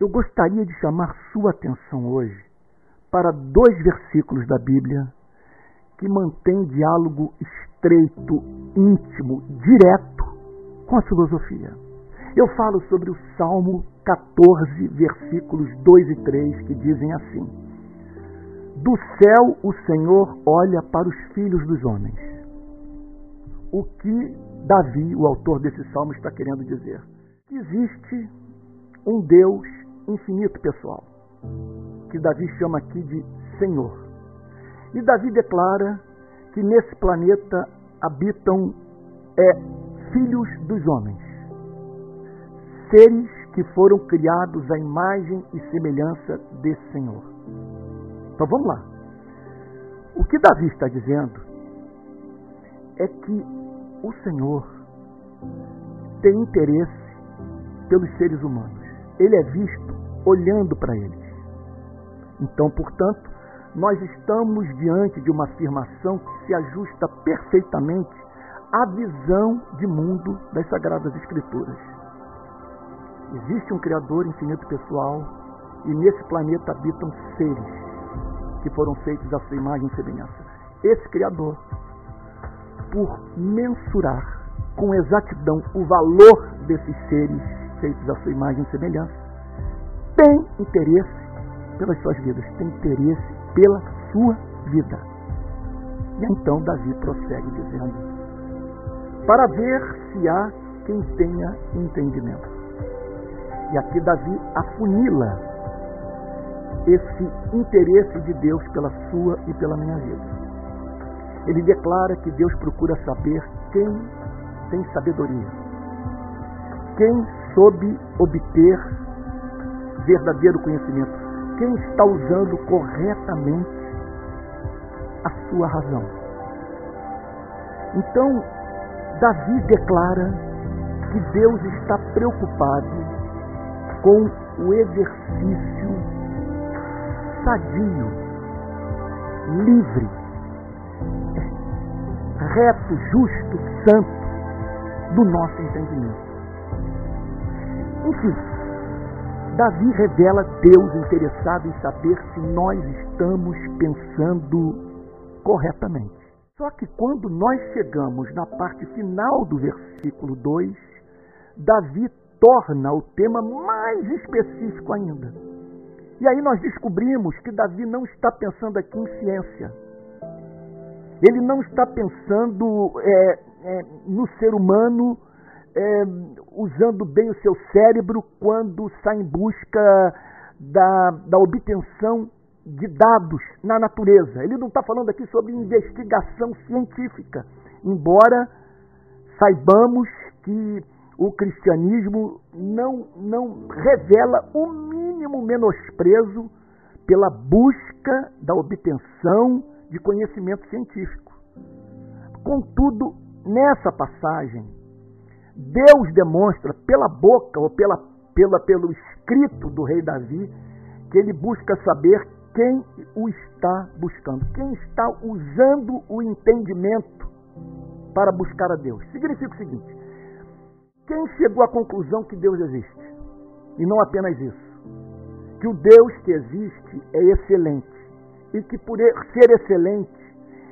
Eu gostaria de chamar sua atenção hoje para dois versículos da Bíblia que mantêm diálogo estreito, íntimo, direto com a filosofia. Eu falo sobre o Salmo 14, versículos 2 e 3, que dizem assim: Do céu o Senhor olha para os filhos dos homens. O que Davi, o autor desse salmo, está querendo dizer? Que existe um Deus infinito, pessoal, que Davi chama aqui de Senhor. E Davi declara que nesse planeta habitam é, filhos dos homens, seres que foram criados à imagem e semelhança desse Senhor. Então vamos lá. O que Davi está dizendo é que o Senhor tem interesse pelos seres humanos. Ele é visto olhando para eles. Então, portanto, nós estamos diante de uma afirmação que se ajusta perfeitamente à visão de mundo das Sagradas Escrituras. Existe um Criador infinito pessoal e nesse planeta habitam seres que foram feitos à sua imagem e semelhança. Esse Criador, por mensurar com exatidão o valor desses seres feitos à sua imagem e semelhança, tem interesse pelas suas vidas, tem interesse pela sua vida. E então Davi prossegue dizendo: para ver se há quem tenha entendimento. E aqui Davi afunila esse interesse de Deus pela sua e pela minha vida. Ele declara que Deus procura saber quem tem sabedoria, quem soube obter verdadeiro conhecimento, quem está usando corretamente a sua razão. Então, Davi declara que Deus está preocupado com o exercício sadio, livre, reto, justo, santo do nosso entendimento. Enfim, Davi revela Deus interessado em saber se nós estamos pensando corretamente. Só que quando nós chegamos na parte final do versículo 2, Davi torna o tema mais específico ainda. E aí nós descobrimos que Davi não está pensando aqui em ciência. Ele não está pensando é, é, no ser humano é, usando bem o seu cérebro quando está em busca da, da obtenção de dados na natureza. Ele não está falando aqui sobre investigação científica, embora saibamos que o cristianismo não, não revela o mínimo menosprezo pela busca da obtenção de conhecimento científico. Contudo, nessa passagem, Deus demonstra pela boca ou pela, pela, pelo escrito do rei Davi que ele busca saber quem o está buscando, quem está usando o entendimento para buscar a Deus. Significa o seguinte: quem chegou à conclusão que Deus existe? E não apenas isso. Que o Deus que existe é excelente. E que por ser excelente,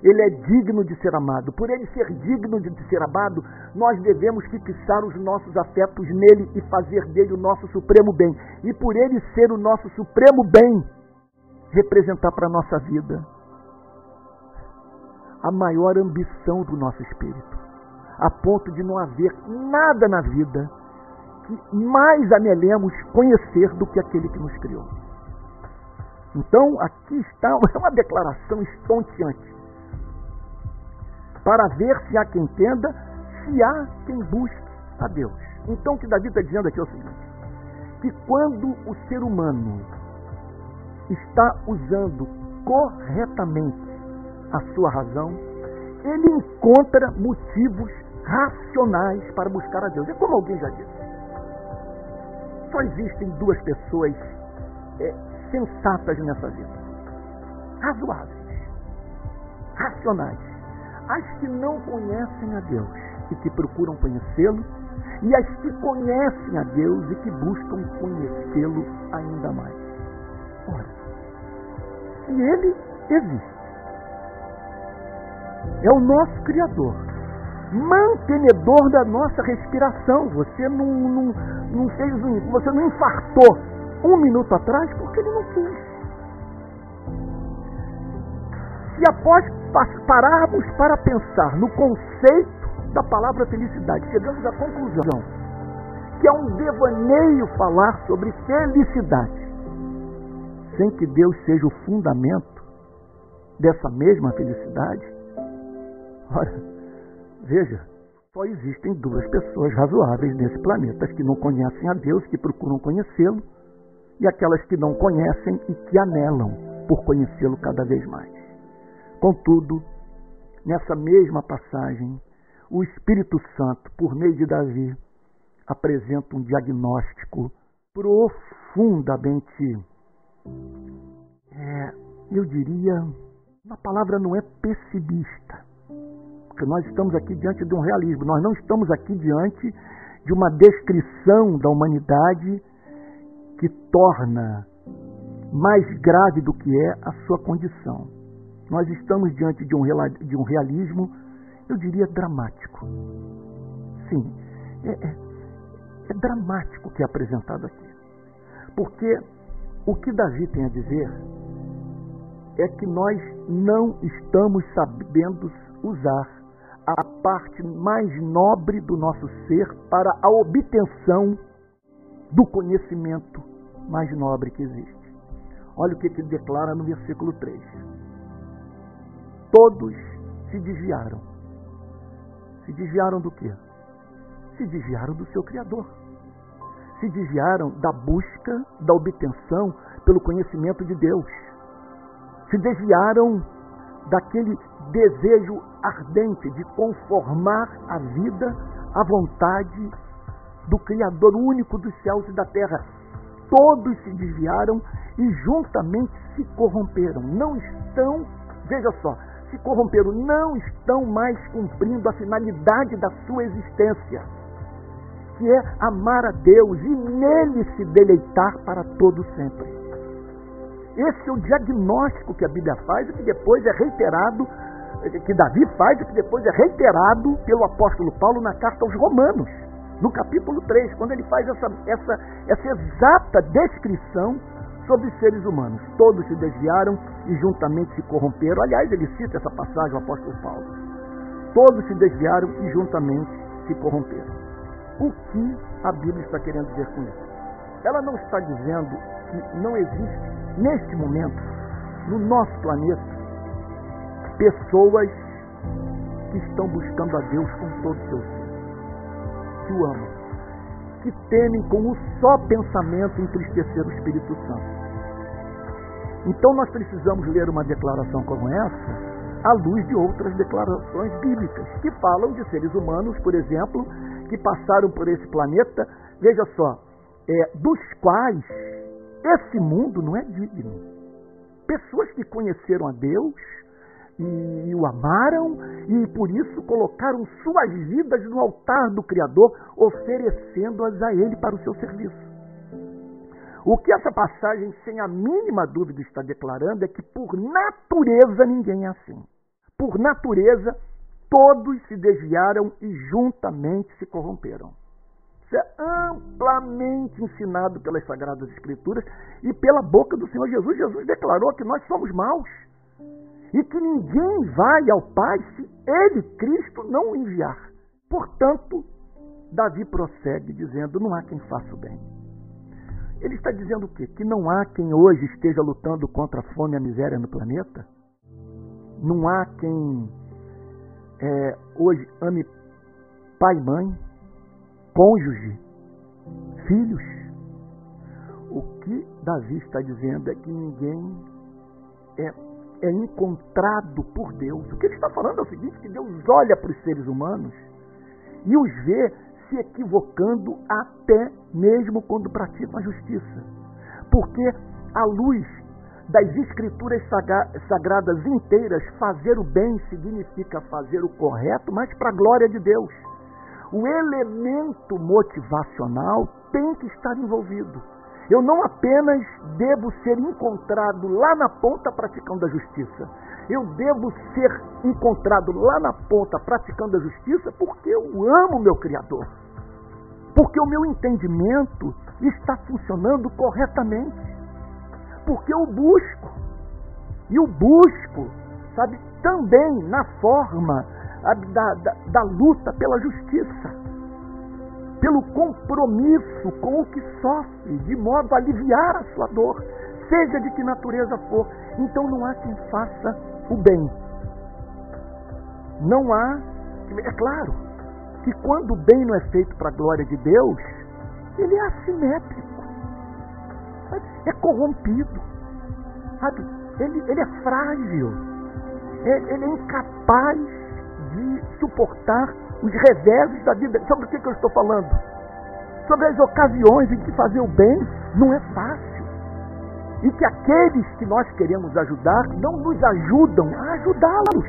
ele é digno de ser amado. Por ele ser digno de ser amado, nós devemos fixar os nossos afetos nele e fazer dele o nosso supremo bem. E por ele ser o nosso supremo bem, representar para a nossa vida a maior ambição do nosso espírito a ponto de não haver nada na vida que mais anelemos conhecer do que aquele que nos criou. Então, aqui está uma declaração estonteante. Para ver se há quem entenda, se há quem busque a Deus. Então, o que Davi está dizendo aqui é o seguinte: que quando o ser humano está usando corretamente a sua razão, ele encontra motivos racionais para buscar a Deus. É como alguém já disse. Só existem duas pessoas é, sensatas nessa vida. Razoáveis. Racionais. As que não conhecem a Deus e que procuram conhecê-lo, e as que conhecem a Deus e que buscam conhecê-lo ainda mais. Ora, se ele existe, é o nosso Criador, mantenedor da nossa respiração. Você não, não, não fez um, você não infartou um minuto atrás porque ele não quis. Se após pararmos para pensar no conceito da palavra felicidade, chegamos à conclusão que é um devaneio falar sobre felicidade, sem que Deus seja o fundamento dessa mesma felicidade. Ora, veja, só existem duas pessoas razoáveis nesse planeta: as que não conhecem a Deus, que procuram conhecê-lo, e aquelas que não conhecem e que anelam por conhecê-lo cada vez mais. Contudo, nessa mesma passagem, o Espírito Santo, por meio de Davi, apresenta um diagnóstico profundamente, é, eu diria, a palavra não é pessimista, porque nós estamos aqui diante de um realismo, nós não estamos aqui diante de uma descrição da humanidade que torna mais grave do que é a sua condição. Nós estamos diante de um, de um realismo, eu diria, dramático. Sim, é, é, é dramático o que é apresentado aqui. Porque o que Davi tem a dizer é que nós não estamos sabendo usar a parte mais nobre do nosso ser para a obtenção do conhecimento mais nobre que existe. Olha o que ele declara no versículo 3. Todos se desviaram. Se desviaram do quê? Se desviaram do seu Criador. Se desviaram da busca, da obtenção pelo conhecimento de Deus. Se desviaram daquele desejo ardente de conformar a vida à vontade do Criador único dos céus e da terra. Todos se desviaram e juntamente se corromperam. Não estão, veja só, se corromperam, não estão mais cumprindo a finalidade da sua existência, que é amar a Deus e nele se deleitar para todo sempre. Esse é o diagnóstico que a Bíblia faz e que depois é reiterado, que Davi faz e que depois é reiterado pelo apóstolo Paulo na carta aos Romanos no capítulo 3, quando ele faz essa, essa, essa exata descrição sobre os seres humanos. Todos se desviaram e juntamente se corromperam. Aliás, ele cita essa passagem, o apóstolo Paulo. Todos se desviaram e juntamente se corromperam. O que a Bíblia está querendo dizer com isso? Ela não está dizendo que não existe, neste momento, no nosso planeta, pessoas que estão buscando a Deus com todo o seu ser que o amam, que temem com um só pensamento entristecer o Espírito Santo. Então nós precisamos ler uma declaração como essa à luz de outras declarações bíblicas que falam de seres humanos, por exemplo, que passaram por esse planeta, veja só, é, dos quais esse mundo não é digno. Pessoas que conheceram a Deus, e o amaram e por isso colocaram suas vidas no altar do Criador, oferecendo-as a Ele para o seu serviço. O que essa passagem, sem a mínima dúvida, está declarando é que, por natureza, ninguém é assim. Por natureza, todos se desviaram e juntamente se corromperam. Isso é amplamente ensinado pelas Sagradas Escrituras e pela boca do Senhor Jesus. Jesus declarou que nós somos maus e que ninguém vai ao Pai se ele, Cristo, não o enviar. Portanto, Davi prossegue dizendo: não há quem faça o bem. Ele está dizendo o quê? Que não há quem hoje esteja lutando contra a fome e a miséria no planeta? Não há quem é, hoje ame pai mãe, cônjuge, filhos? O que Davi está dizendo é que ninguém é é encontrado por Deus. O que ele está falando é o seguinte: que Deus olha para os seres humanos e os vê se equivocando até mesmo quando praticam a justiça. Porque a luz das escrituras sagradas inteiras, fazer o bem significa fazer o correto, mas para a glória de Deus. O elemento motivacional tem que estar envolvido. Eu não apenas devo ser encontrado lá na ponta praticando a justiça. Eu devo ser encontrado lá na ponta praticando a justiça porque eu amo meu Criador. Porque o meu entendimento está funcionando corretamente. Porque eu busco. E o busco, sabe, também na forma da, da, da luta pela justiça pelo compromisso com o que sofre, de modo a aliviar a sua dor, seja de que natureza for. Então não há quem faça o bem. Não há. É claro que quando o bem não é feito para a glória de Deus, ele é assimétrico, é corrompido, sabe? Ele, ele é frágil, é, ele é incapaz de suportar os reveses da vida. Sobre o que, que eu estou falando? Sobre as ocasiões em que fazer o bem não é fácil. E que aqueles que nós queremos ajudar não nos ajudam a ajudá-los.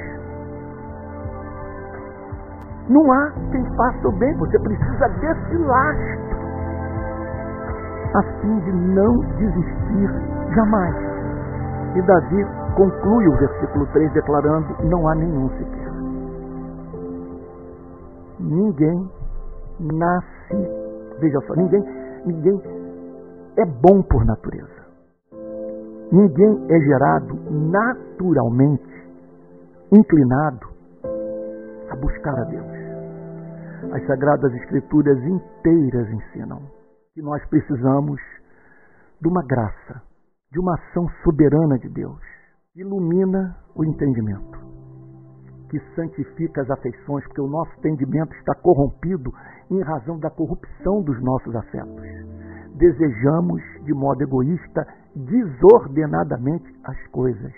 Não há quem faça o bem, você precisa desse lastro a fim de não desistir jamais. E Davi conclui o versículo 3 declarando: Não há nenhum sequer ninguém nasce, veja só, ninguém, ninguém é bom por natureza. Ninguém é gerado naturalmente inclinado a buscar a Deus. As Sagradas Escrituras inteiras ensinam que nós precisamos de uma graça, de uma ação soberana de Deus. Ilumina o entendimento que santifica as afeições, porque o nosso entendimento está corrompido em razão da corrupção dos nossos afetos. Desejamos, de modo egoísta, desordenadamente as coisas.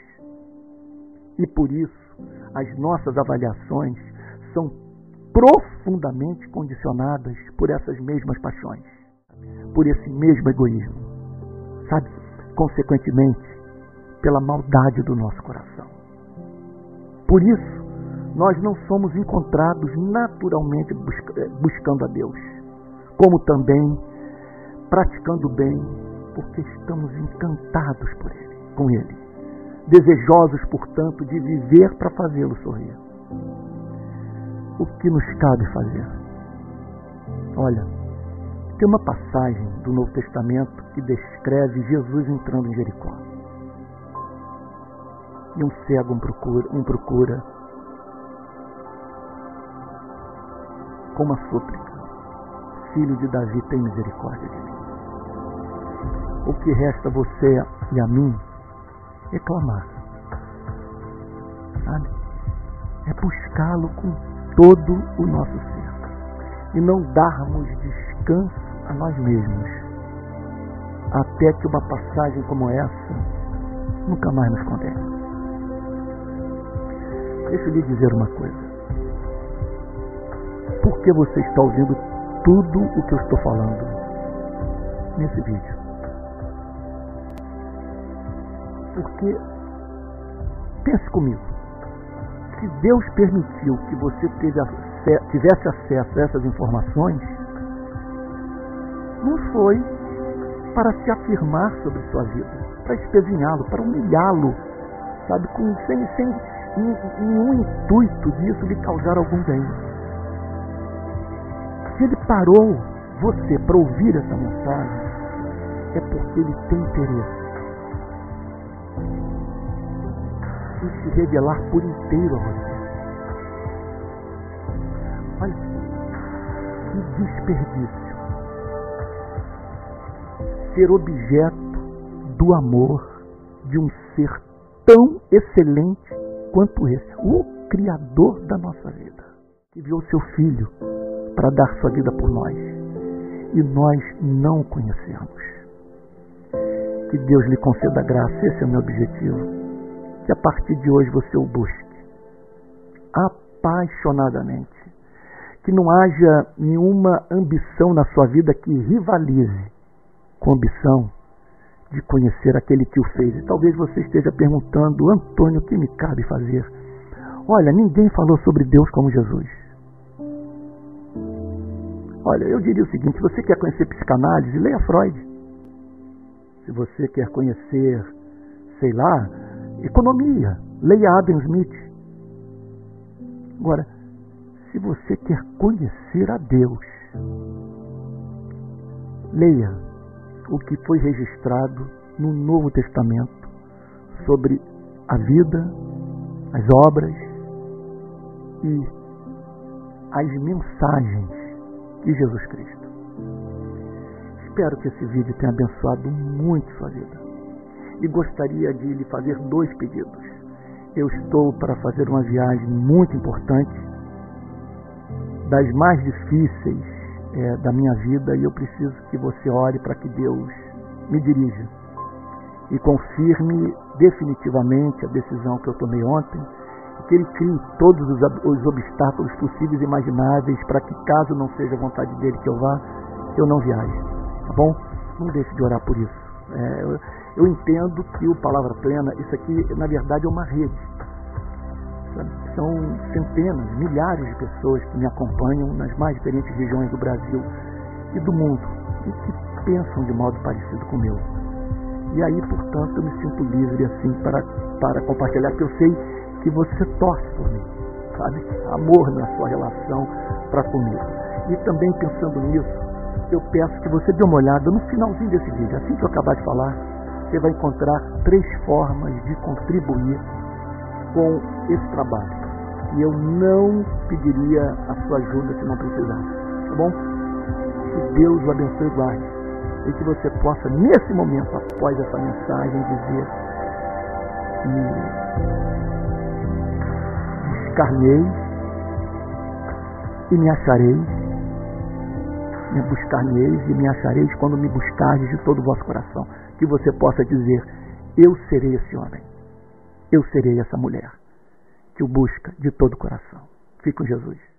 E por isso, as nossas avaliações são profundamente condicionadas por essas mesmas paixões, por esse mesmo egoísmo. Sabe? Consequentemente, pela maldade do nosso coração. Por isso, nós não somos encontrados naturalmente busca, buscando a Deus, como também praticando bem, porque estamos encantados por Ele, com Ele, desejosos, portanto, de viver para fazê-lo sorrir. O que nos cabe fazer? Olha, tem uma passagem do Novo Testamento que descreve Jesus entrando em Jericó. E um cego um procura, um procura com uma súplica: Filho de Davi, tem misericórdia de mim. O que resta a você e a mim é clamar. Sabe? É buscá-lo com todo o nosso ser. E não darmos descanso a nós mesmos. Até que uma passagem como essa nunca mais nos condene. Deixa eu lhe dizer uma coisa que você está ouvindo tudo o que eu estou falando nesse vídeo. Porque, pense comigo, se Deus permitiu que você tivesse acesso a essas informações, não foi para se afirmar sobre sua vida, para espezinhá-lo, para humilhá-lo, sabe, com, sem, sem nenhum intuito disso lhe causar algum bem. Se ele parou você para ouvir essa mensagem, é porque ele tem interesse em se revelar por inteiro a você. Olha que desperdício ser objeto do amor de um ser tão excelente quanto esse, o Criador da nossa vida, que viu seu filho para dar sua vida por nós. E nós não o conhecemos. Que Deus lhe conceda graça, esse é o meu objetivo. Que a partir de hoje você o busque apaixonadamente. Que não haja nenhuma ambição na sua vida que rivalize com a ambição de conhecer aquele que o fez. E talvez você esteja perguntando, Antônio, o que me cabe fazer? Olha, ninguém falou sobre Deus como Jesus. Olha, eu diria o seguinte: se você quer conhecer psicanálise, leia Freud. Se você quer conhecer, sei lá, economia, leia Adam Smith. Agora, se você quer conhecer a Deus, leia o que foi registrado no Novo Testamento sobre a vida, as obras e as mensagens de Jesus Cristo. Espero que esse vídeo tenha abençoado muito sua vida. E gostaria de lhe fazer dois pedidos. Eu estou para fazer uma viagem muito importante, das mais difíceis é, da minha vida, e eu preciso que você ore para que Deus me dirija e confirme definitivamente a decisão que eu tomei ontem e que Ele crie todos os, os obstáculos possíveis e imagináveis para que, caso não seja vontade dele que eu vá, eu não viaje. Tá bom? Não deixe de orar por isso. É, eu, eu, entendo que o Palavra Plena, isso aqui, na verdade, é uma rede. São centenas, milhares de pessoas que me acompanham nas mais diferentes regiões do Brasil e do mundo e que pensam de modo parecido com o meu. E aí, portanto, eu me sinto livre assim para, para compartilhar, porque eu sei que você torce por mim, sabe? Amor na sua relação para comigo. E também pensando nisso, eu peço que você dê uma olhada no finalzinho desse vídeo. Assim que eu acabar de falar, você vai encontrar três formas de contribuir com esse trabalho. E eu não pediria a sua ajuda se não precisasse. Tá bom? Que Deus o abençoe e guarde e que você possa, nesse momento, após essa mensagem, dizer: Me escarnei e me achareis, me buscar-me-eis e me achareis quando me buscardes de todo o vosso coração. Que você possa dizer: Eu serei esse homem, eu serei essa mulher que o busca de todo o coração. Fique com Jesus.